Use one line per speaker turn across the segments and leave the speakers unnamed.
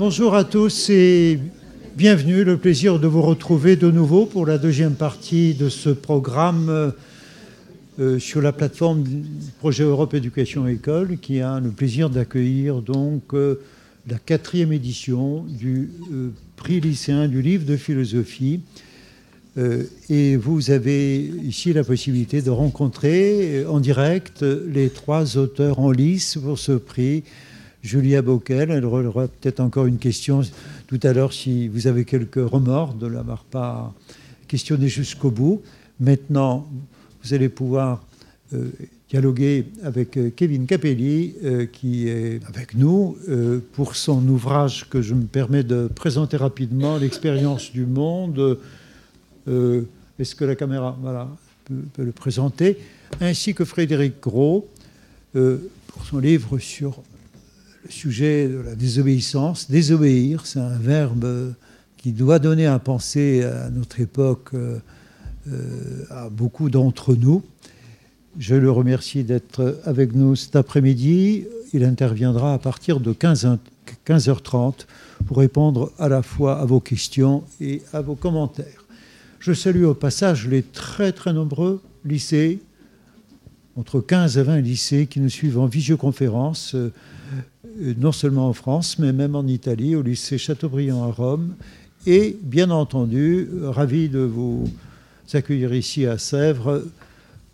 bonjour à tous et bienvenue. Le plaisir de vous retrouver de nouveau pour la deuxième partie de ce programme euh, sur la plateforme projet Europe Éducation École qui a le plaisir d'accueillir donc euh, la quatrième édition du euh, prix lycéen du livre de philosophie. et vous avez ici la possibilité de rencontrer en direct les trois auteurs en lice pour ce prix. Julia Bockel. Elle aura peut-être encore une question tout à l'heure si vous avez quelques remords de l'avoir pas questionné jusqu'au bout. Maintenant, vous allez pouvoir euh, dialoguer avec euh, Kevin Capelli, euh, qui est avec nous pour son ouvrage que je me permets de présenter rapidement, L'expérience du monde. Est-ce que la caméra peut, le présenter? Ainsi que Frédéric Gros pour son livre sur sujet de la désobéissance. Désobéir, c'est un verbe qui doit donner à penser à notre époque, euh, à beaucoup d'entre nous. Je le remercie d'être avec nous cet après-midi. Il interviendra à partir de 15, 15h30 pour répondre à la fois à vos questions et à vos commentaires. Je salue au passage les très très nombreux lycées, entre 15 et 20 lycées qui nous suivent en visioconférence. Euh, euh, non seulement en France, mais même en Italie, au lycée Chateaubriand à Rome. Et bien entendu, ravi de vous accueillir ici à Sèvres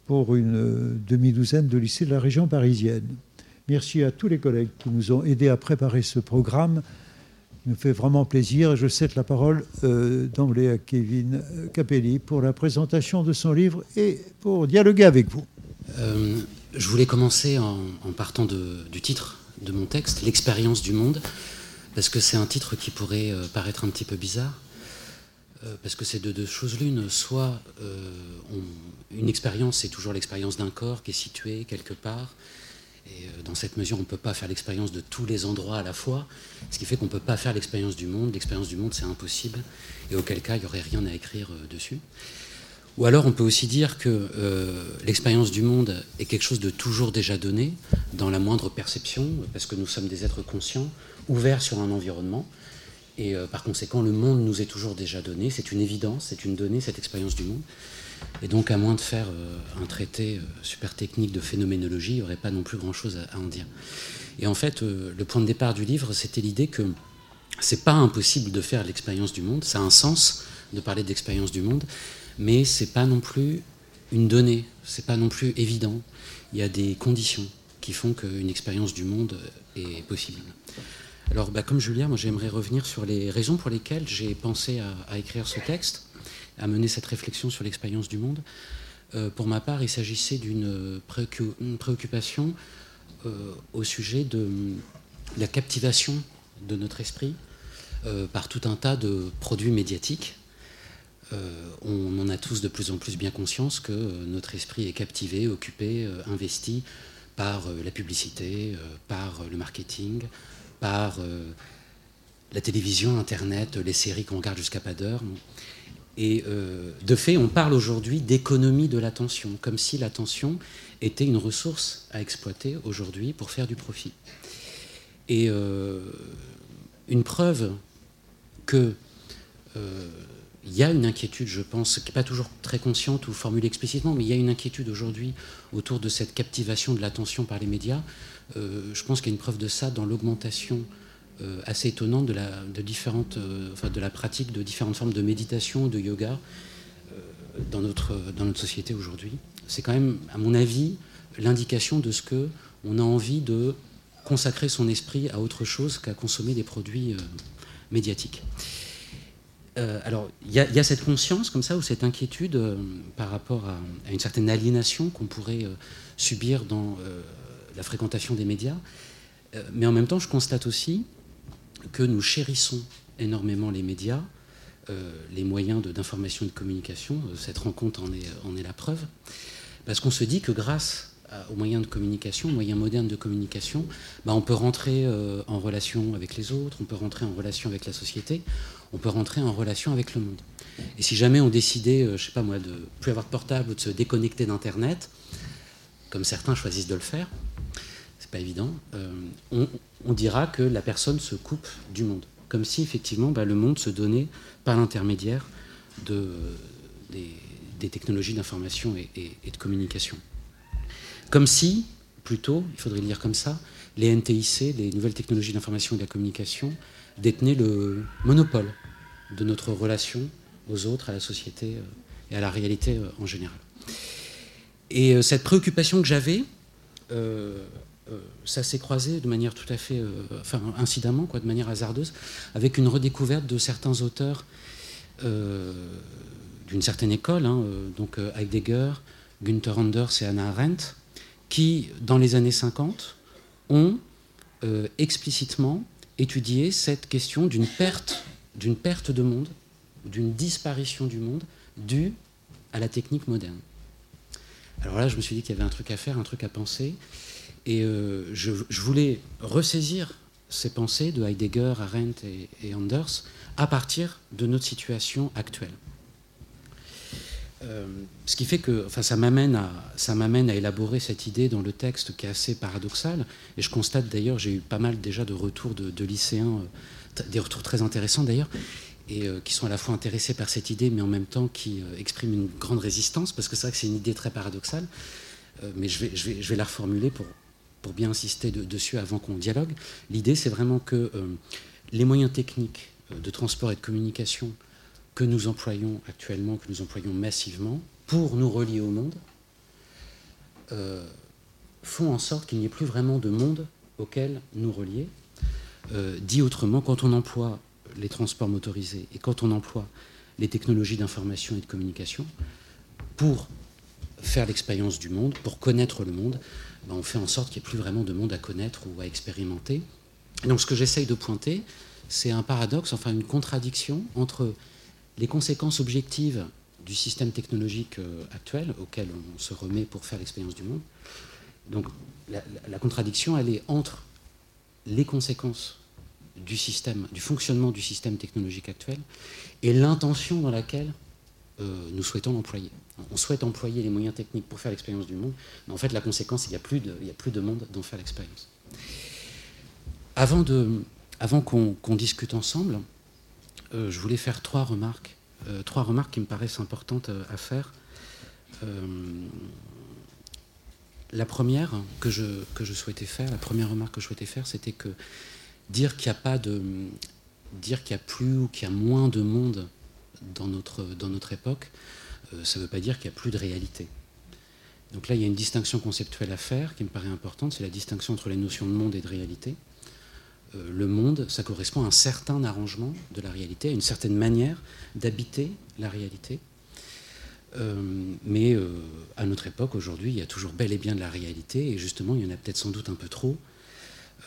pour une demi-douzaine de lycées de la région parisienne. Merci à tous les collègues qui nous ont aidés à préparer ce programme. Il nous fait vraiment plaisir. Je cède la parole euh, d'emblée à Kevin Capelli pour la présentation de son livre et pour dialoguer avec vous.
Euh, je voulais commencer en, partant du titre de mon texte, L'expérience du monde, parce que c'est un titre qui pourrait euh, paraître un petit peu bizarre, euh, parce que c'est de deux choses l'une. Soit une expérience, c'est toujours l'expérience d'un corps qui est situé quelque part, et dans cette mesure, on ne peut pas faire l'expérience de tous les endroits à la fois, ce qui fait qu'on ne peut pas faire l'expérience du monde. L'expérience du monde, c'est impossible, et auquel cas, il n'y aurait rien à écrire dessus. Ou alors on peut aussi dire que euh, l'expérience du monde est quelque chose de toujours déjà donné, dans la moindre perception, parce que nous sommes des êtres conscients, ouverts sur un environnement. Et euh, par conséquent, le monde nous est toujours déjà donné, c'est une évidence, c'est une donnée, cette expérience du monde. Et donc, à moins de faire euh, un traité super technique de phénoménologie, il n'y aurait pas non plus grand-chose à, en dire. Et en fait, le point de départ du livre, c'était l'idée que c'est pas impossible de faire l'expérience du monde, ça a un sens de parler d'expérience du monde, mais c'est pas non plus une donnée, c'est pas non plus évident. Il y a des conditions qui font qu'une expérience du monde est possible. Alors, bah, comme Julien, moi j'aimerais revenir sur les raisons pour lesquelles j'ai pensé à, écrire ce texte, à mener cette réflexion sur l'expérience du monde. Euh, pour ma part, il s'agissait d'une préoccupation euh, au sujet de la captivation de notre esprit euh, par tout un tas de produits médiatiques on en a tous de plus en plus bien conscience que euh, notre esprit est captivé, occupé, euh, investi par la publicité, par le marketing, par la télévision, Internet, les séries qu'on regarde jusqu'à pas d'heure. Et de fait, on parle aujourd'hui d'économie de l'attention, comme si l'attention était une ressource à exploiter aujourd'hui pour faire du profit. Et une preuve que il y a une inquiétude, je pense, qui n'est pas toujours très consciente ou formulée explicitement, mais il y a une inquiétude aujourd'hui autour de cette captivation de l'attention par les médias. Euh, je pense qu'il y a une preuve de ça dans l'augmentation euh, assez étonnante euh, de la pratique de différentes formes de méditation, de yoga dans, notre, dans notre société aujourd'hui. C'est quand même, à mon avis, l'indication de ce que on a envie de consacrer son esprit à autre chose qu'à consommer des produits médiatiques. Euh, alors, il y, a cette conscience comme ça, ou cette inquiétude euh, par rapport à, une certaine aliénation qu'on pourrait euh, subir dans la fréquentation des médias. mais en même temps, je constate aussi que nous chérissons énormément les médias, les moyens d'information et de communication. Cette rencontre en est, la preuve. Parce qu'on se dit que grâce aux moyens de communication, aux moyens modernes de communication, bah, on peut rentrer en relation avec les autres, on peut rentrer en relation avec la société, on peut rentrer en relation avec le monde. Et si jamais on décidait, euh, je sais pas moi, de plus avoir de portable ou de se déconnecter d'Internet, comme certains choisissent de le faire, c'est pas évident, euh, on, dira que la personne se coupe du monde. comme si effectivement bah, le monde se donnait par l'intermédiaire de, des, technologies d'information et, de communication. Comme si, plutôt, il faudrait le dire comme ça, les NTIC, les nouvelles technologies d'information et de la communication, détenaient le monopole de notre relation aux autres, à la société euh, et à la réalité euh, en général. Et euh, cette préoccupation que j'avais, ça s'est croisé de manière tout à fait, enfin incidemment, quoi, de manière hasardeuse, avec une redécouverte de certains auteurs d'une certaine école, hein, donc Heidegger, Günther Anders et Anna Arendt, qui, dans les années 50, ont explicitement étudié cette question d'une perte, d'une perte de monde, d'une disparition du monde due à la technique moderne. Alors là, je me suis dit qu'il y avait un truc à faire, un truc à penser, et euh, je, voulais ressaisir ces pensées de Heidegger, Arendt et, Anders à partir de notre situation actuelle. Euh, ce qui fait que enfin, ça m'amène à, à élaborer cette idée dans le texte qui est assez paradoxal. Et je constate d'ailleurs, j'ai eu pas mal déjà de retours de, lycéens, euh, des retours très intéressants d'ailleurs, et euh, qui sont à la fois intéressés par cette idée, mais en même temps qui expriment une grande résistance, parce que c'est vrai que c'est une idée très paradoxale, mais je vais, je, vais, je vais, la reformuler pour, pour bien insister dessus avant qu'on dialogue. L'idée, c'est vraiment que les moyens techniques de transport et de communication que nous employons actuellement, que nous employons massivement, pour nous relier au monde, font en sorte qu'il n'y ait plus vraiment de monde auquel nous relier. dit autrement, quand on emploie les transports motorisés et quand on emploie les technologies d'information et de communication pour faire l'expérience du monde, pour connaître le monde, ben, on fait en sorte qu'il n'y ait plus vraiment de monde à connaître ou à expérimenter. donc ce que j'essaye de pointer, c'est un paradoxe, enfin une contradiction entre les conséquences objectives du système technologique euh, actuel auquel on se remet pour faire l'expérience du monde. Donc la, contradiction, elle est entre les conséquences du système, du fonctionnement du système technologique actuel et l'intention dans laquelle euh, nous souhaitons l'employer. On souhaite employer les moyens techniques pour faire l'expérience du monde, mais en fait la conséquence, il n'y a, plus de, a plus de monde dont faire l'expérience. Avant qu'on discute ensemble, euh, je voulais faire trois remarques, euh, trois remarques qui me paraissent importantes à faire. la première que je, souhaitais faire, la première remarque que je souhaitais faire, c'était que dire qu'il n'y a y a plus ou qu'il y a moins de monde dans notre, dans notre époque, euh, ça ne veut pas dire qu'il n'y a plus de réalité. Donc là, il y a une distinction conceptuelle à faire qui me paraît importante, c'est la distinction entre les notions de monde et de réalité. Euh, le monde, ça correspond à un certain arrangement de la réalité, à une certaine manière d'habiter la réalité. Euh, mais à notre époque, aujourd'hui, il y a toujours bel et bien de la réalité, et justement, il y en a peut-être sans doute un peu trop,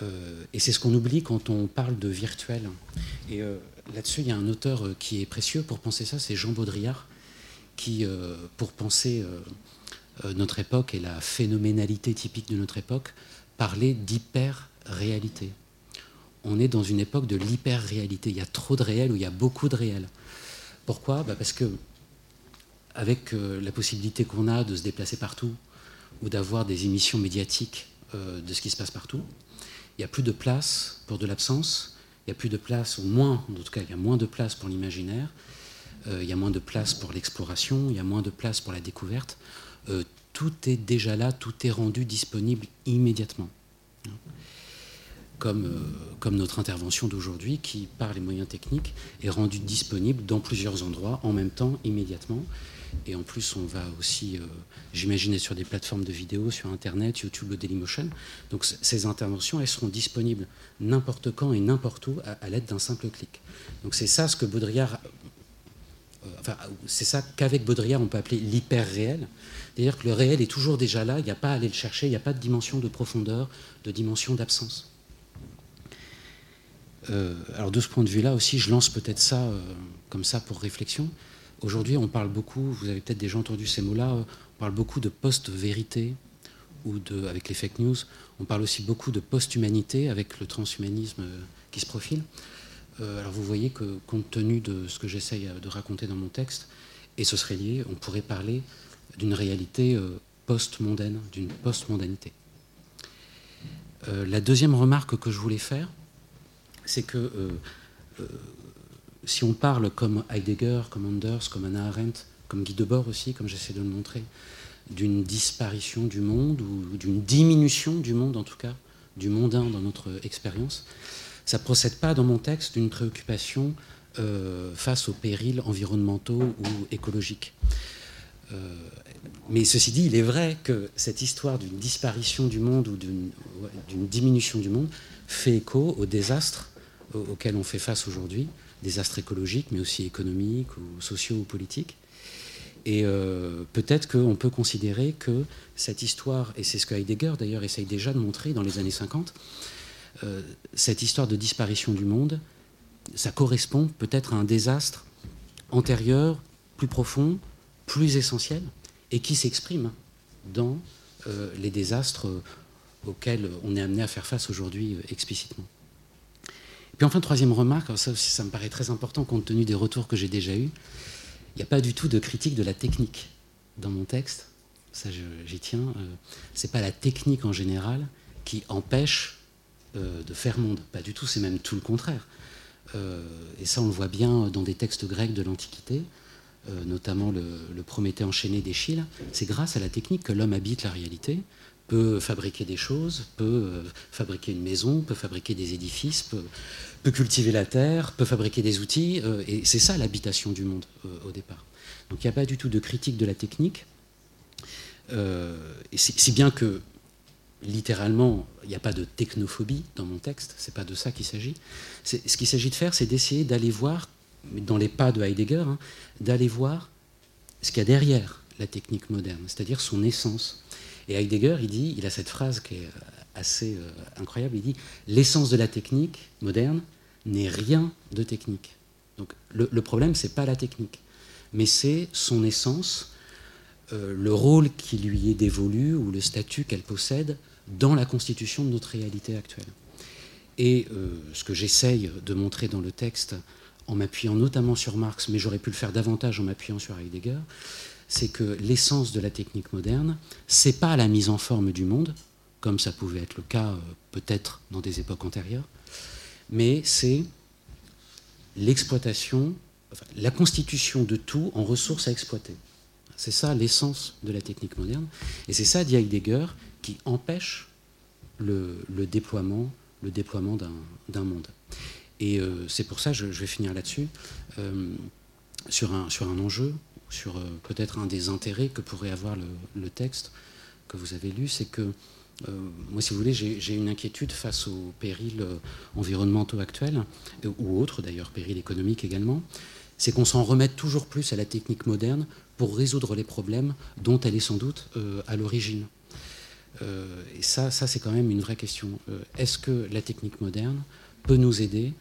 euh, et c'est ce qu'on oublie quand on parle de virtuel. Et euh, là-dessus, il y a un auteur euh, qui est précieux pour penser ça, c'est Jean Baudrillard, qui, pour penser notre époque et la phénoménalité typique de notre époque, parlait d'hyper-réalité. On est dans une époque de l'hyper-réalité. Il y a trop de réel ou il y a beaucoup de réel. Pourquoi? Bah, Parce que avec la possibilité qu'on a de se déplacer partout ou d'avoir des émissions médiatiques de ce qui se passe partout, il n'y a plus de place pour de l'absence, il n'y a plus de place, au moins, en tout cas, il y a moins de place pour l'imaginaire, euh, il y a moins de place pour l'exploration, il y a moins de place pour la découverte. Euh, tout est déjà là, tout est rendu disponible immédiatement. Comme, euh, comme notre intervention d'aujourd'hui, qui, par les moyens techniques, est rendue disponible dans plusieurs endroits en même temps, immédiatement. Et en plus, on va aussi, euh, j'imagine, sur des plateformes de vidéos, sur Internet, YouTube, Dailymotion. Donc ces interventions, elles seront disponibles n'importe quand et n'importe où à, l'aide d'un simple clic. Donc c'est ça ce que Baudrillard... Euh, enfin, c'est ça qu'avec Baudrillard, on peut appeler l'hyper-réel. C'est-à-dire que le réel est toujours déjà là, il n'y a pas à aller le chercher, il n'y a pas de dimension de profondeur, de dimension d'absence. Euh, alors de ce point de vue-là aussi, je lance peut-être ça comme ça pour réflexion. Aujourd'hui, on parle beaucoup, vous avez peut-être déjà entendu ces mots-là, on parle beaucoup de post-vérité ou de, avec les fake news. On parle aussi beaucoup de post-humanité avec le transhumanisme euh, qui se profile. Euh, alors vous voyez que compte tenu de ce que j'essaye euh, de raconter dans mon texte, et ce serait lié, on pourrait parler d'une réalité post-mondaine, d'une post-mondanité. la deuxième remarque que je voulais faire, c'est que si on parle comme Heidegger, comme Anders, comme Anna Arendt, comme Guy Debord aussi, comme j'essaie de le montrer, d'une disparition du monde ou d'une diminution du monde en tout cas, du mondain dans notre expérience, ça ne procède pas dans mon texte d'une préoccupation euh, face aux périls environnementaux ou écologiques. Euh, mais ceci dit, il est vrai que cette histoire d'une disparition du monde ou d'une diminution du monde fait écho aux désastres auxquels on fait face aujourd'hui, désastres écologiques, mais aussi économiques sociaux ou politiques. Et euh, peut-être qu'on peut considérer que cette histoire, et c'est ce que Heidegger d'ailleurs essaye déjà de montrer dans les années 50, euh, cette histoire de disparition du monde, ça correspond peut-être à un désastre antérieur, plus profond, plus essentiel, et qui s'exprime dans euh, les désastres auxquels on est amené à faire face aujourd'hui explicitement. Puis enfin, troisième remarque, ça aussi ça me paraît très important compte tenu des retours que j'ai déjà eus, il n'y a pas du tout de critique de la technique dans mon texte. Ça, j'y tiens. Euh, c'est pas la technique en général qui empêche euh, de faire monde. Pas du tout. C'est même tout le contraire. Euh, et ça, on le voit bien dans des textes grecs de l'Antiquité, notamment le, le, Prométhée enchaîné d'Échille. C'est grâce à la technique que l'homme habite la réalité, peut fabriquer des choses, peut fabriquer une maison, peut fabriquer des édifices, peut, cultiver la terre, peut fabriquer des outils, euh, et c'est ça l'habitation du monde euh, au départ. Donc il n'y a pas du tout de critique de la technique, euh, si bien que littéralement, il n'y a pas de technophobie dans mon texte, c'est pas de ça qu'il s'agit. Ce qu'il s'agit de faire, c'est d'essayer d'aller voir, dans les pas de Heidegger, hein, d'aller voir ce qu'il y a derrière la technique moderne, c'est-à-dire son essence. Et Heidegger, il a cette phrase qui est assez euh, incroyable. Il dit l'essence de la technique moderne n'est rien de technique. Donc le, problème, c'est pas la technique, mais c'est son essence, euh, le rôle qui lui est dévolu ou le statut qu'elle possède dans la constitution de notre réalité actuelle. Et euh, ce que j'essaye de montrer dans le texte, en m'appuyant notamment sur Marx, mais j'aurais pu le faire davantage en m'appuyant sur Heidegger, c'est que l'essence de la technique moderne, c'est pas la mise en forme du monde, comme ça pouvait être le cas euh, peut-être dans des époques antérieures, mais c'est l'exploitation, la constitution de tout en ressources à exploiter. C'est ça l'essence de la technique moderne, et c'est ça, dit Heidegger, qui empêche le, déploiement, le déploiement d'un monde. Et euh, c'est pour ça, je, vais finir là-dessus, euh, sur, un, sur un enjeu, sur peut-être un des intérêts que pourrait avoir le, texte que vous avez lu, c'est que euh, moi, si vous voulez, j'ai une inquiétude face aux périls euh, environnementaux actuels, ou autres d'ailleurs, périls économiques également, c'est qu'on s'en remette toujours plus à la technique moderne pour résoudre les problèmes dont elle est sans doute euh, à l'origine. et ça, ça c'est quand même une vraie question. Est-ce que la technique moderne peut nous aider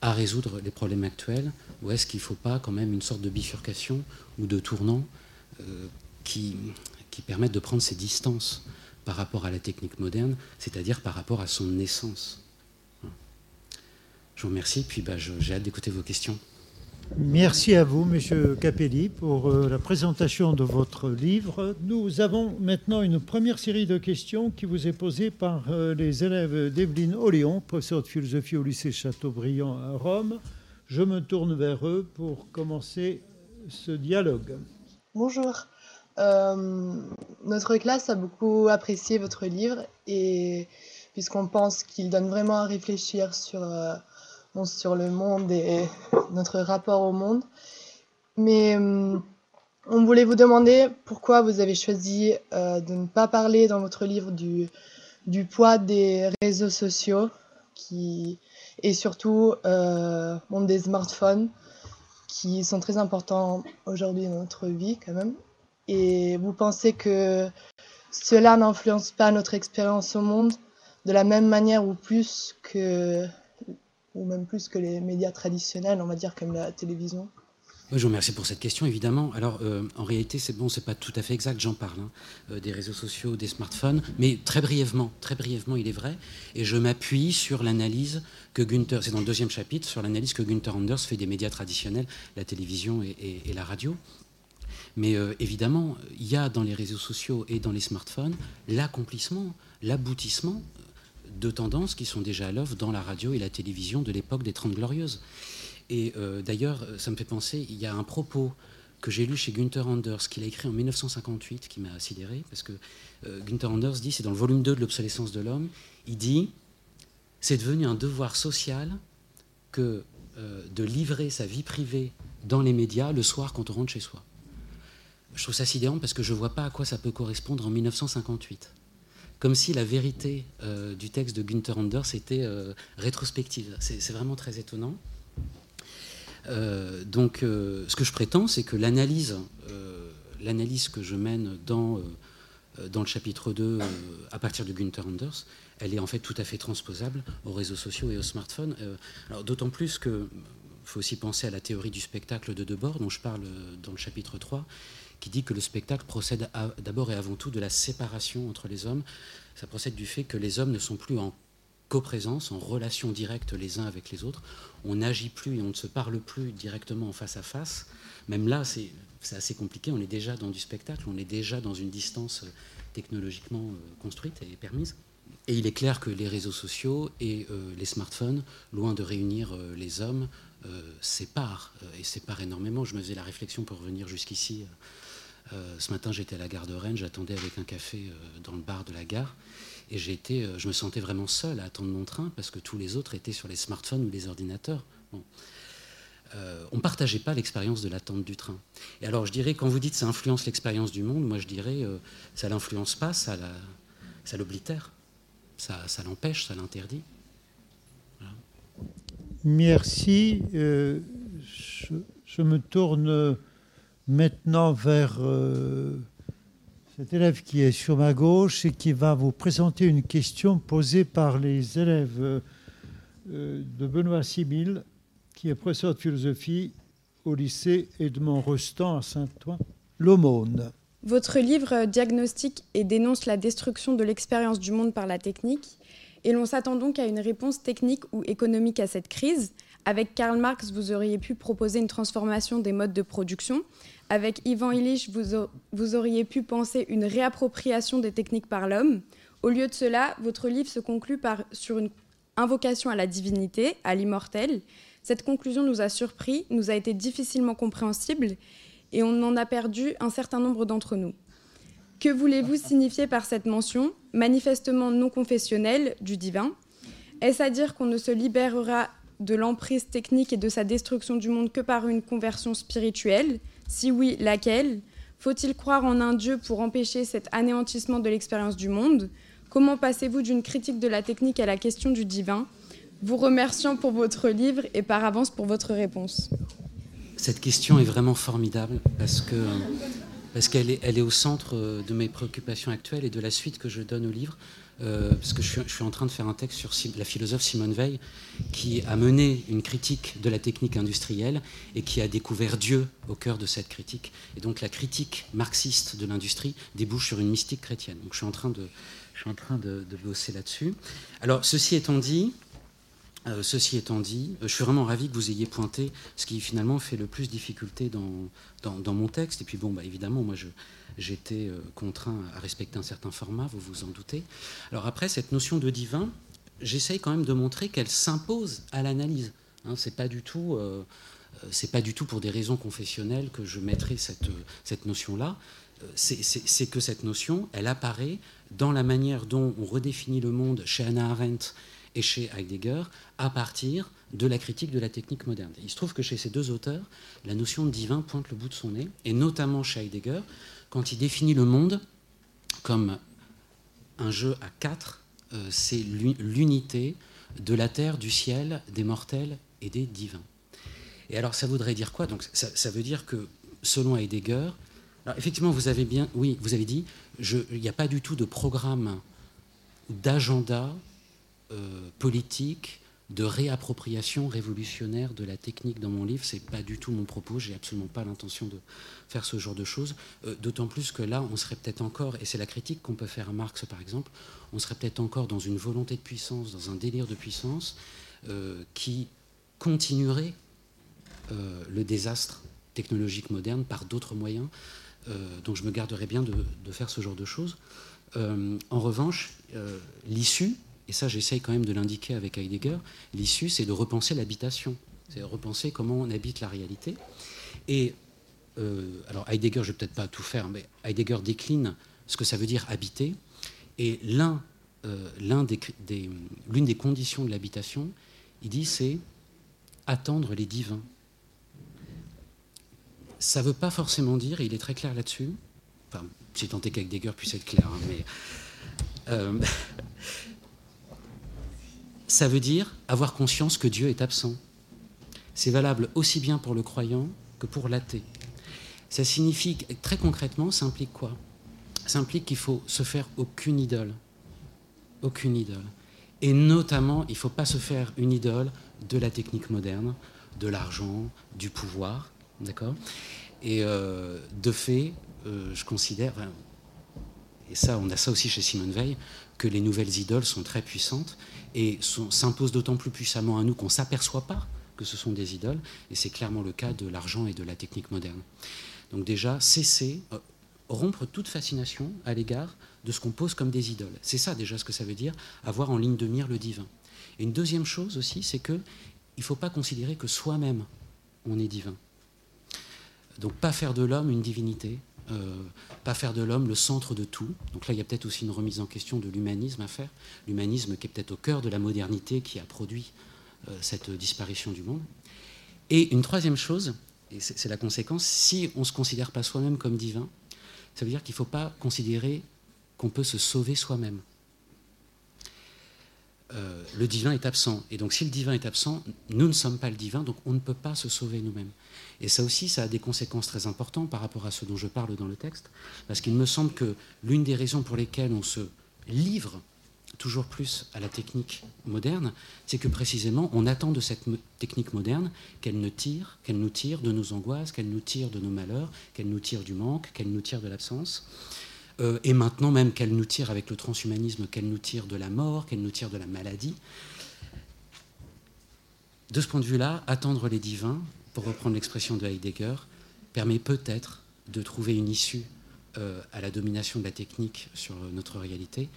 à résoudre les problèmes actuels, ou est-ce qu'il ne faut pas quand même une sorte de bifurcation ou de tournant qui, qui permette de prendre ses distances par rapport à la technique moderne, c'est-à-dire par rapport à son essence? Je vous remercie, puis bah, j'ai hâte d'écouter vos questions.
Merci à vous, Monsieur Capelli, pour euh, la présentation de votre livre. Nous avons maintenant une première série de questions qui vous est posée par euh, les élèves d'Evelyne Oléon, professeur de philosophie au lycée Chateaubriand à Rome. Je me tourne vers eux pour commencer ce dialogue.
Bonjour. Euh, notre classe a beaucoup apprécié votre livre et puisqu'on pense qu'il donne vraiment à réfléchir sur, sur le monde et notre rapport au monde. Mais euh, on voulait vous demander pourquoi vous avez choisi de ne pas parler dans votre livre du, poids des réseaux sociaux qui, et surtout monde des smartphones qui sont très importants aujourd'hui dans notre vie quand même et vous pensez que cela n'influence pas notre expérience au monde de la même manière ou plus que ou même plus que les médias traditionnels, on va dire comme la télévision
je vous remercie pour cette question, évidemment. Alors, euh, en réalité, c'est bon, c'est pas tout à fait exact, j'en parle, hein, euh, des réseaux sociaux, des smartphones, mais très brièvement, très brièvement, il est vrai, et je m'appuie sur l'analyse que Günther, c'est dans le deuxième chapitre, sur l'analyse que Günther Anders fait des médias traditionnels, la télévision et la radio, mais euh, évidemment, il y a dans les réseaux sociaux et dans les smartphones l'accomplissement, l'aboutissement deux tendances qui sont déjà à l'œuvre dans la radio et la télévision de l'époque des Trente Glorieuses. Et d'ailleurs, ça me fait penser, il y a un propos que j'ai lu chez Günther Anders, qu'il a écrit en 1958, qui m'a sidéré, parce que Günther Anders dit, c'est dans le volume 2 de l'obsolescence de l'homme, il dit, c'est devenu un devoir social que de livrer sa vie privée dans les médias le soir quand on rentre chez soi. Je trouve ça sidérant parce que je ne vois pas à quoi ça peut correspondre en 1958. Comme si la vérité euh, du texte de Günther Anders était euh, rétrospective. C'est vraiment très étonnant. Euh, donc, ce que je prétends, c'est que l'analyse, que je mène dans, dans le chapitre 2 à partir de Günther Anders, elle est en fait tout à fait transposable aux réseaux sociaux et aux smartphones. D'autant plus que faut aussi penser à la théorie du spectacle de Debord, dont je parle dans le chapitre 3, qui dit que le spectacle procède d'abord et avant tout de la séparation entre les hommes. Ça procède du fait que les hommes ne sont plus en coprésence, en relation directe les uns avec les autres. On n'agit plus et on ne se parle plus directement en face à face. Même là, c'est assez compliqué. On est déjà dans du spectacle, on est déjà dans une distance euh, technologiquement euh, construite et permise. Et il est clair que les réseaux sociaux et euh, les smartphones, loin de réunir les hommes, séparent, et séparent énormément. Je me faisais la réflexion pour revenir jusqu'ici euh, ce matin, j'étais à la gare de Rennes, j'attendais avec un café euh, dans le bar de la gare. Et euh, je me sentais vraiment seul à attendre mon train parce que tous les autres étaient sur les smartphones ou les ordinateurs. on ne partageait pas l'expérience de l'attente du train. Et alors, je dirais, quand vous dites ça influence l'expérience du monde, moi je dirais, ça l'influence pas, ça l'oblitère, ça, l'empêche, ça l'interdit.
Merci. je, je, me tourne maintenant vers euh, cet élève qui est sur ma gauche et qui va vous présenter une question posée par les élèves euh, de Benoît Sibyl, qui est professeur de philosophie au lycée Edmond Rostand à Saint-Ouen,
Votre livre diagnostique et dénonce la destruction de l'expérience du monde par la technique, et l'on s'attend donc à une réponse technique ou économique à cette crise. Avec Karl Marx, vous auriez pu proposer une transformation des modes de production, avec Ivan Illich, vous, auriez pu penser une réappropriation des techniques par l'homme. Au lieu de cela, votre livre se conclut sur une invocation à la divinité, à l'immortel. Cette conclusion nous a surpris, nous a été difficilement compréhensible et on en a perdu un certain nombre d'entre nous. Que voulez-vous signifier par cette mention, manifestement non confessionnelle, du divin? Est-ce à dire qu'on ne se libérera de l'emprise technique et de sa destruction du monde que par une conversion spirituelle? Si oui, laquelle? Faut-il croire en un Dieu pour empêcher cet anéantissement de l'expérience du monde? Comment passez-vous d'une critique de la technique à la question du divin? Vous remerciant pour votre livre et par avance pour votre réponse.
Cette question est vraiment formidable parce que parce qu'elle est, elle est au centre de mes préoccupations actuelles et de la suite que je donne au livre. Euh, parce que je suis, en train de faire un texte sur la philosophe Simone Veil, qui a mené une critique de la technique industrielle et qui a découvert Dieu au cœur de cette critique. Et donc la critique marxiste de l'industrie débouche sur une mystique chrétienne. Donc je suis en train de, je suis en train de, bosser là-dessus. Alors ceci étant dit, euh, ceci étant dit, je suis vraiment ravi que vous ayez pointé ce qui finalement fait le plus difficulté dans, dans, mon texte. Et puis bon, bah, évidemment, moi je, j'étais euh, contraint à respecter un certain format, vous vous en doutez. Alors après, cette notion de divin, j'essaye quand même de montrer qu'elle s'impose à l'analyse. Hein, c'est pas du tout, euh, euh, c'est pas du tout pour des raisons confessionnelles que je mettrai cette, cette notion-là. C'est que cette notion, elle apparaît dans la manière dont on redéfinit le monde chez Hannah Arendt et chez Heidegger à partir de la critique de la technique moderne. Il se trouve que chez ces deux auteurs, la notion de divin pointe le bout de son nez, et notamment chez Heidegger, quand il définit le monde comme un jeu à quatre, euh, c'est l'unité de la terre, du ciel, des mortels et des divins. Et alors ça voudrait dire quoi? Donc ça, veut dire que selon Heidegger, effectivement vous avez bien, oui, vous avez dit, il n'y a pas du tout de programme d'agenda euh, politique de réappropriation révolutionnaire de la technique dans mon livre. C'est pas du tout mon propos. J'ai absolument pas l'intention de faire ce genre de choses. Euh, d'autant plus que là, on serait peut-être encore, et c'est la critique qu'on peut faire à Marx par exemple, on serait peut-être encore dans une volonté de puissance, dans un délire de puissance euh, qui continuerait le désastre technologique moderne par d'autres moyens. donc je me garderais bien de, faire ce genre de choses. en revanche, l'issue et ça j'essaye quand même de l'indiquer avec Heidegger, l'issue c'est de repenser l'habitation, c'est repenser comment on habite la réalité. Et euh, alors Heidegger, je vais peut-être pas tout faire, mais Heidegger décline ce que ça veut dire habiter, et l'un, euh, l'une des, des conditions de l'habitation, il dit c'est attendre les divins. Ça ne veut pas forcément dire, et il est très clair là-dessus, enfin, j'ai tenté qu'Heidegger puisse être clair, hein, mais euh, ça veut dire avoir conscience que Dieu est absent. C'est valable aussi bien pour le croyant que pour l'athée. Ça signifie, très concrètement, ça implique quoi? Ça implique qu'il faut se faire aucune idole. Aucune idole. Et notamment, il ne faut pas se faire une idole de la technique moderne, de l'argent, du pouvoir. D'accord? Et euh, de fait, euh, je considère, et ça, on a ça aussi chez Simone Veil, que les nouvelles idoles sont très puissantes et s'imposent d'autant plus puissamment à nous qu'on ne s'aperçoit pas que ce sont des idoles, et c'est clairement le cas de l'argent et de la technique moderne. Donc déjà, cesser, euh, rompre toute fascination à l'égard de ce qu'on pose comme des idoles. C'est ça déjà ce que ça veut dire, avoir en ligne de mire le divin. Et une deuxième chose aussi, c'est qu'il ne faut pas considérer que soi-même, on est divin. Donc pas faire de l'homme une divinité, pas faire de l'homme le centre de tout. Donc là, il y a peut-être aussi une remise en question de l'humanisme à faire. L'humanisme qui est peut-être au cœur de la modernité qui a produit euh, cette disparition du monde. Et une troisième chose, et c'est la conséquence, si on ne se considère pas soi-même comme divin, ça veut dire qu'il ne faut pas considérer qu'on peut se sauver soi-même. Euh, le divin est absent. Et donc si le divin est absent, nous ne sommes pas le divin, donc on ne peut pas se sauver nous-mêmes. Et ça aussi, ça a des conséquences très importantes par rapport à ce dont je parle dans le texte, parce qu'il me semble que l'une des raisons pour lesquelles on se livre toujours plus à la technique moderne, c'est que précisément on attend de cette technique moderne qu'elle ne tire, qu'elle nous tire de nos angoisses, qu'elle nous tire de nos malheurs, qu'elle nous tire du manque, qu'elle nous tire de l'absence, euh, et maintenant même qu'elle nous tire avec le transhumanisme, qu'elle nous tire de la mort, qu'elle nous tire de la maladie. De ce point de vue-là, attendre les divins, pour reprendre l'expression de Heidegger, permet peut-être de trouver une issue euh, à la domination de la technique sur notre réalité,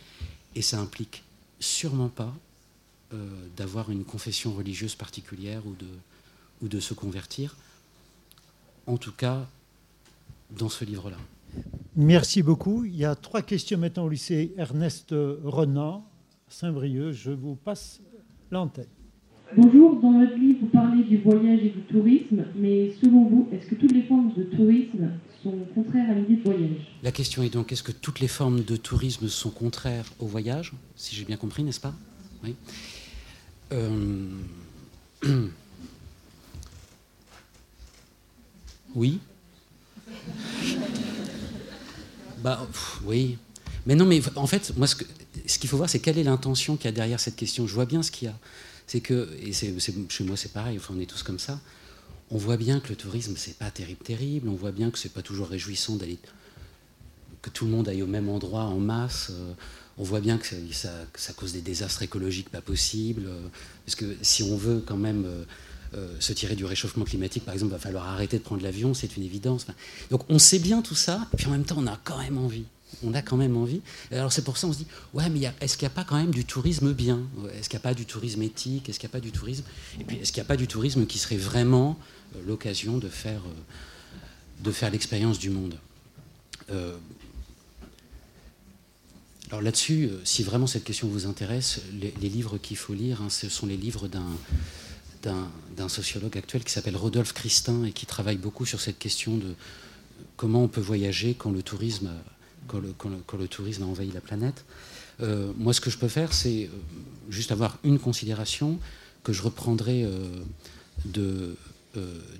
et ça implique sûrement pas euh, d'avoir une confession religieuse particulière ou de, ou de se convertir, en tout cas dans ce livre-là.
Merci beaucoup. Il y a trois questions maintenant au lycée Ernest Renan, Saint-Brieuc. Je vous passe l'antenne.
Bonjour, dans votre livre, vous parlez du voyage et du tourisme, mais selon vous, est-ce que toutes les formes de tourisme sont contraires à l'idée de voyage?
La question est donc, est-ce que toutes les formes de tourisme sont contraires au voyage? Si j'ai bien compris, n'est-ce pas? Oui. Euh, oui. Bah, oui. Mais non, mais en fait, moi, ce qu'il faut voir, c'est quelle est l'intention qu'il y a derrière cette question. Je vois bien ce qu'il y a. C'est que, et chez moi c'est pareil, enfin, on est tous comme ça, on voit bien que le tourisme c'est pas terrible, terrible, on voit bien que c'est pas toujours réjouissant d'aller, que tout le monde aille au même endroit en masse, euh, on voit bien que ça, cause des désastres écologiques pas possibles, euh, parce que si on veut quand même euh, se tirer du réchauffement climatique, par exemple, va falloir arrêter de prendre l'avion, c'est une évidence. donc on sait bien tout ça, et puis en même temps on a quand même envie. On a quand même envie. Alors c'est pour ça qu'on se dit, ouais, mais est-ce qu'il n'y a pas quand même du tourisme bien? Est-ce qu'il n'y a pas du tourisme éthique? Est-ce qu'il n'y a pas du tourisme? Et puis est-ce qu'il n'y a pas du tourisme qui serait vraiment euh, l'occasion de faire, euh, de faire l'expérience du monde? Euh, Alors là-dessus, si vraiment cette question vous intéresse, les, livres qu'il faut lire, hein, ce sont les livres d'un d'un sociologue actuel qui s'appelle Rodolphe Christin et qui travaille beaucoup sur cette question de comment on peut voyager quand le tourisme quand le, tourisme a envahi la planète. Euh, moi, ce que je peux faire, c'est euh, juste avoir une considération que je reprendrai euh, de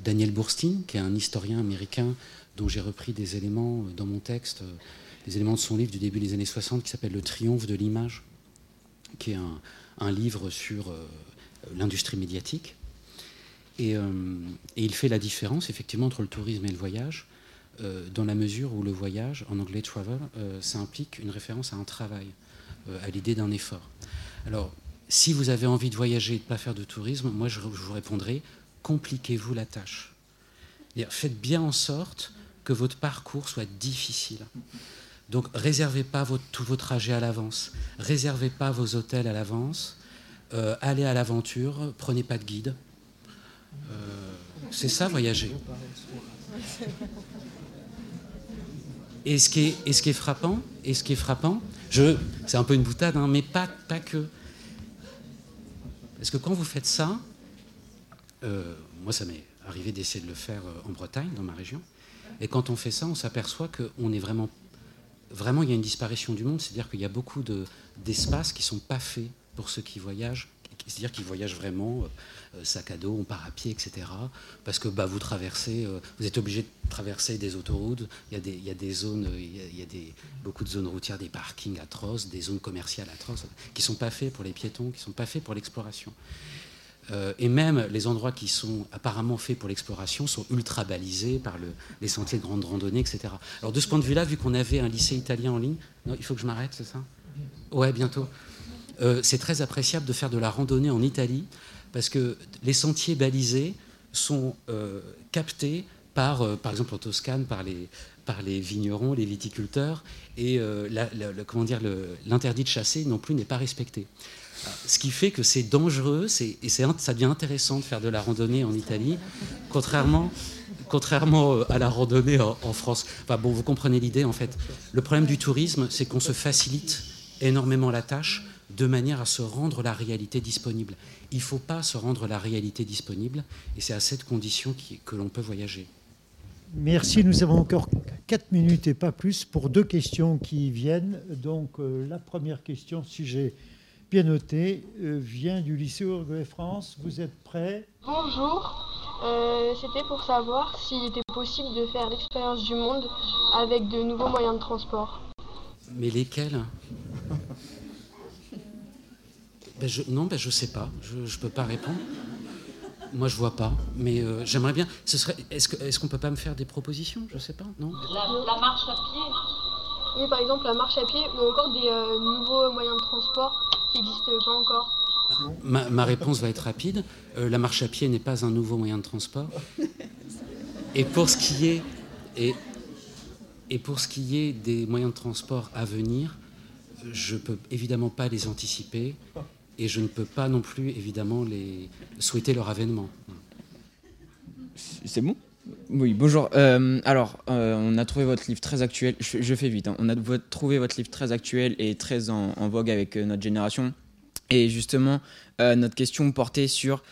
Daniel Burstein, qui est un historien américain dont j'ai repris des éléments dans mon texte, des éléments de son livre du début des années 60 qui s'appelle Le triomphe de l'image, qui est un, livre sur l'industrie médiatique. et, il fait la différence effectivement entre le tourisme et le voyage. Euh, dans la mesure où le voyage, en anglais travel, euh, ça implique une référence à un travail, euh, à l'idée d'un effort. Alors, si vous avez envie de voyager et de ne pas faire de tourisme, moi je, vous répondrai, compliquez-vous la tâche. Faites bien en sorte que votre parcours soit difficile. Donc réservez pas tous vos trajets à l'avance, réservez pas vos hôtels à l'avance, euh, allez à l'aventure, prenez pas de guide. Euh, c'est ça voyager. Et ce qui est, ce qui est frappant, et ce qui est frappant, je, c'est un peu une boutade, hein, mais pas, pas que. Parce que quand vous faites ça, euh, moi ça m'est arrivé d'essayer de le faire en Bretagne, dans ma région, et quand on fait ça, on s'aperçoit qu'on est vraiment, vraiment, il y a une disparition du monde, c'est-à-dire qu'il y a beaucoup d'espaces qui ne sont pas faits pour ceux qui voyagent, c'est-à-dire qu'ils voyagent vraiment euh, sac à dos, on part à pied, etc. Parce que bah, vous traversez, euh, vous êtes obligé de traverser des autoroutes. Il y a des, zones, il y a, beaucoup de zones routières, des parkings atroces, des zones commerciales atroces, qui sont pas faits pour les piétons, qui sont pas faits pour l'exploration. Euh, et même les endroits qui sont apparemment faits pour l'exploration sont ultra balisés par le, les sentiers de grande randonnée, etc. Alors de ce point de vue-là, vu qu'on avait un lycée italien en ligne, non, il faut que je m'arrête, c'est ça? Ouais, bientôt. Euh, c'est très appréciable de faire de la randonnée en Italie parce que les sentiers balisés sont euh, captés par, par exemple en Toscane, par les, par les vignerons, les viticulteurs, et comment dire, l'interdit de chasser non plus n'est pas respecté. Ce qui fait que c'est dangereux et ça devient intéressant de faire de la randonnée en Italie, contrairement, contrairement euh, à la randonnée en, France. Enfin, bon, vous comprenez l'idée en fait. Le problème du tourisme, c'est qu'on se facilite énormément la tâche de manière à se rendre la réalité disponible. Il ne faut pas se rendre la réalité disponible et c'est à cette condition que l'on peut voyager.
Merci. Nous avons encore 4 minutes et pas plus pour deux questions qui viennent. Donc, euh, la première question, si j'ai bien noté, euh, vient du lycée Uruguay France. Vous êtes prêts
Bonjour. Euh, c'était pour savoir s'il était possible de faire l'expérience du monde avec de nouveaux moyens de transport.
Mais lesquels? Ben je, Non, ben je sais pas. Je ne peux pas répondre. Moi, je vois pas. Mais euh, j'aimerais bien. Ce serait. Est-ce qu'on est qu'on peut pas me faire des propositions? Je sais pas. Non?
La, marche à pied? Oui, par exemple, la marche à pied ou encore des nouveaux moyens de transport qui n'existe pas encore
ma, réponse va être rapide. Euh, la marche à pied n'est pas un nouveau moyen de transport. Et pour ce qui est, et, et pour ce qui est des moyens de transport à venir, je ne peux évidemment pas les anticiper et je ne peux pas non plus évidemment les souhaiter leur avènement.
C'est bon? Oui, bonjour. Euh, alors, euh, on a trouvé votre livre très actuel. Je, fais vite. Hein. On a trouvé votre livre très actuel et très en, vogue avec euh, notre génération. Et justement, notre question portait sur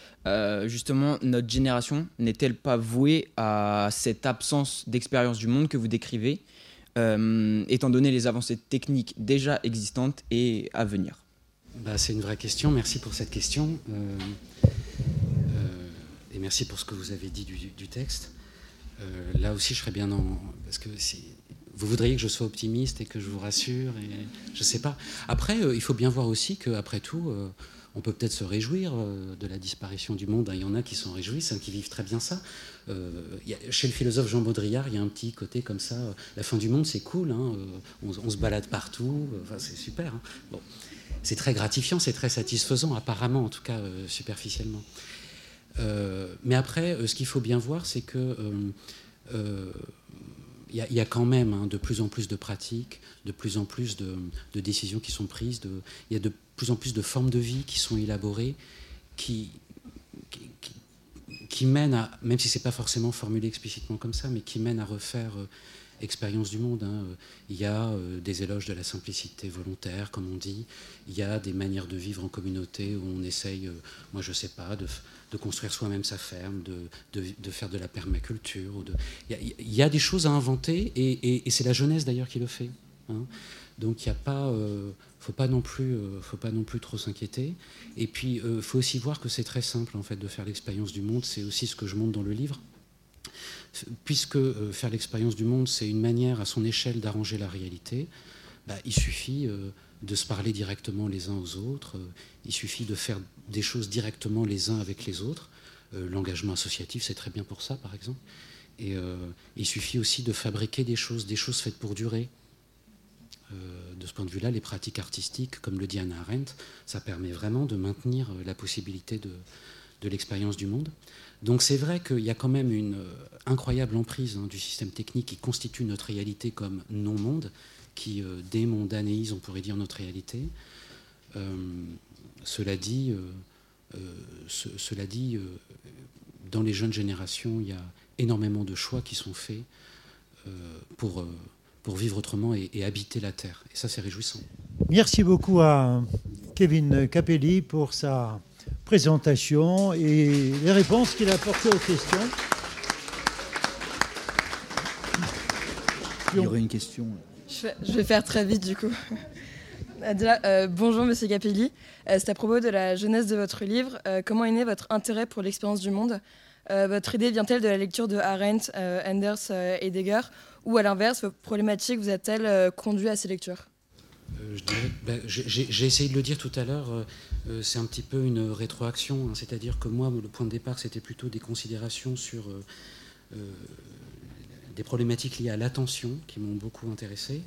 justement notre génération n'est-elle pas vouée à cette absence d'expérience du monde que vous décrivez, étant donné les avancées techniques déjà existantes et à venir?
Bah, C'est une vraie question. Merci pour cette question. et merci pour ce que vous avez dit du texte. Euh, là aussi, je serais bien en. Parce que vous voudriez que je sois optimiste et que je vous rassure, je ne sais pas. Après, euh, il faut bien voir aussi qu'après tout, euh, on peut peut-être se réjouir de la disparition du monde. Il y en a qui s'en réjouissent, hein, qui vivent très bien ça. chez le philosophe Jean Baudrillard, il y a un petit côté comme ça. la fin du monde, c'est cool. Hein, on, se balade partout. C'est super. Hein. Bon. C'est très gratifiant, c'est très satisfaisant, apparemment, en tout cas, superficiellement. Euh, mais après, euh, ce qu'il faut bien voir, c'est que euh, il y, a quand même hein, de plus en plus de pratiques, de plus en plus de, décisions qui sont prises, il y a de plus en plus de formes de vie qui sont élaborées, qui, qui, mènent à, même si ce n'est pas forcément formulé explicitement comme ça, mais qui mènent à refaire expérience du monde. Hein. Il y a euh, des éloges de la simplicité volontaire, comme on dit. Il y a des manières de vivre en communauté où on essaye, euh, moi je sais pas, de, construire soi-même sa ferme, de, faire de la permaculture. Il, y a, des choses à inventer et, c'est la jeunesse d'ailleurs qui le fait. Hein. Donc il n'y a pas, euh, faut pas non plus, faut pas non plus trop s'inquiéter. Et puis il faut aussi voir que c'est très simple en fait de faire l'expérience du monde. C'est aussi ce que je montre dans le livre puisque euh, faire l'expérience du monde, c'est une manière à son échelle d'arranger la réalité, bah, il suffit euh, de se parler directement les uns aux autres, euh, il suffit de faire des choses directement les uns avec les autres. L'engagement associatif, c'est très bien pour ça, par exemple. Et il suffit aussi de fabriquer des choses, des choses faites pour durer. de ce point de vue-là, les pratiques artistiques, comme le dit Anna Arendt, ça permet vraiment de maintenir la possibilité de, de l'expérience du monde. Donc c'est vrai qu'il y a quand même une euh, incroyable emprise hein, du système technique qui constitue notre réalité comme non-monde, qui démondanéise, on pourrait dire, notre réalité. cela dit, cela dit dans les jeunes générations, il y a énormément de choix qui sont faits pour, pour vivre autrement et habiter la Terre. Et ça, c'est réjouissant.
Merci beaucoup à Kevin Capelli pour sa présentation et les réponses qu'il a apportées aux questions.
Il y aurait une question.
Je vais, faire très vite du coup. Euh, bonjour Monsieur Capelli. Euh, c'est à propos de la jeunesse de votre livre. Euh, comment est né votre intérêt pour l'expérience du monde? Votre idée vient-elle de la lecture de Arendt, Anders et Heidegger? Ou à l'inverse, vos problématiques vous a-t-elle conduit à ces lectures?
Ben, J'ai essayé de le dire tout à l'heure. Euh, c'est un petit peu une rétroaction, hein. c'est-à-dire que moi, le point de départ, c'était plutôt des considérations sur euh, euh, des problématiques liées à l'attention qui m'ont beaucoup intéressé,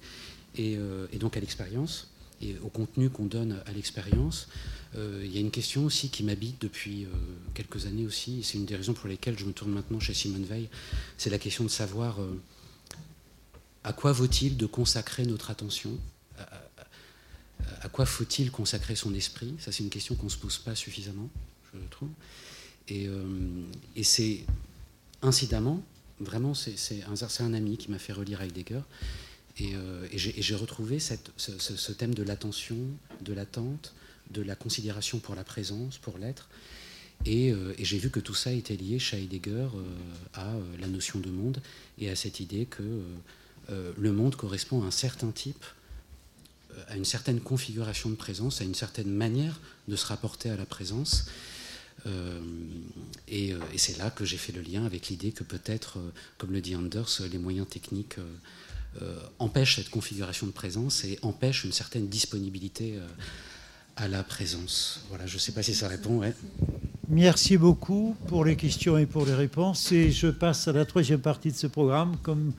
et, donc à l'expérience, et au contenu qu'on donne à l'expérience. Il y a une question aussi qui m'habite depuis quelques années aussi, et c'est une des raisons pour lesquelles je me tourne maintenant chez Simone Veil, c'est la question de savoir à quoi vaut-il de consacrer notre attention à quoi faut-il consacrer son esprit? Ça, c'est une question qu'on ne se pose pas suffisamment, je trouve. Et, euh, c'est incidemment, vraiment, c'est un, ami qui m'a fait relire Heidegger. Et, euh, et j'ai retrouvé ce, thème de l'attention, de l'attente, de la considération pour la présence, pour l'être. Et, euh, et j'ai vu que tout ça était lié chez Heidegger à la notion de monde et à cette idée que le monde correspond à un certain type à une certaine configuration de présence, à une certaine manière de se rapporter à la présence. Euh, et, euh, et c'est là que j'ai fait le lien avec l'idée que peut-être, euh, comme le dit Anders, les moyens techniques empêchent cette configuration de présence et empêchent une certaine disponibilité à la présence. Voilà, je ne sais pas si ça répond.
Merci beaucoup pour les questions et pour les réponses. Et je passe à la troisième partie de ce programme, comme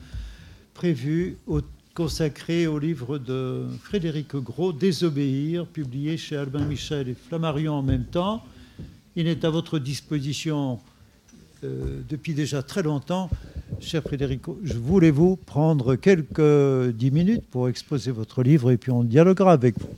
prévu, au consacré au livre de Frédéric Gros, Désobéir, publié chez Albin Michel et Flammarion en même temps. Il est à votre disposition euh, depuis déjà très longtemps. Cher Frédéric, voulez-vous prendre quelques dix minutes pour exposer votre livre et puis on dialoguera avec vous.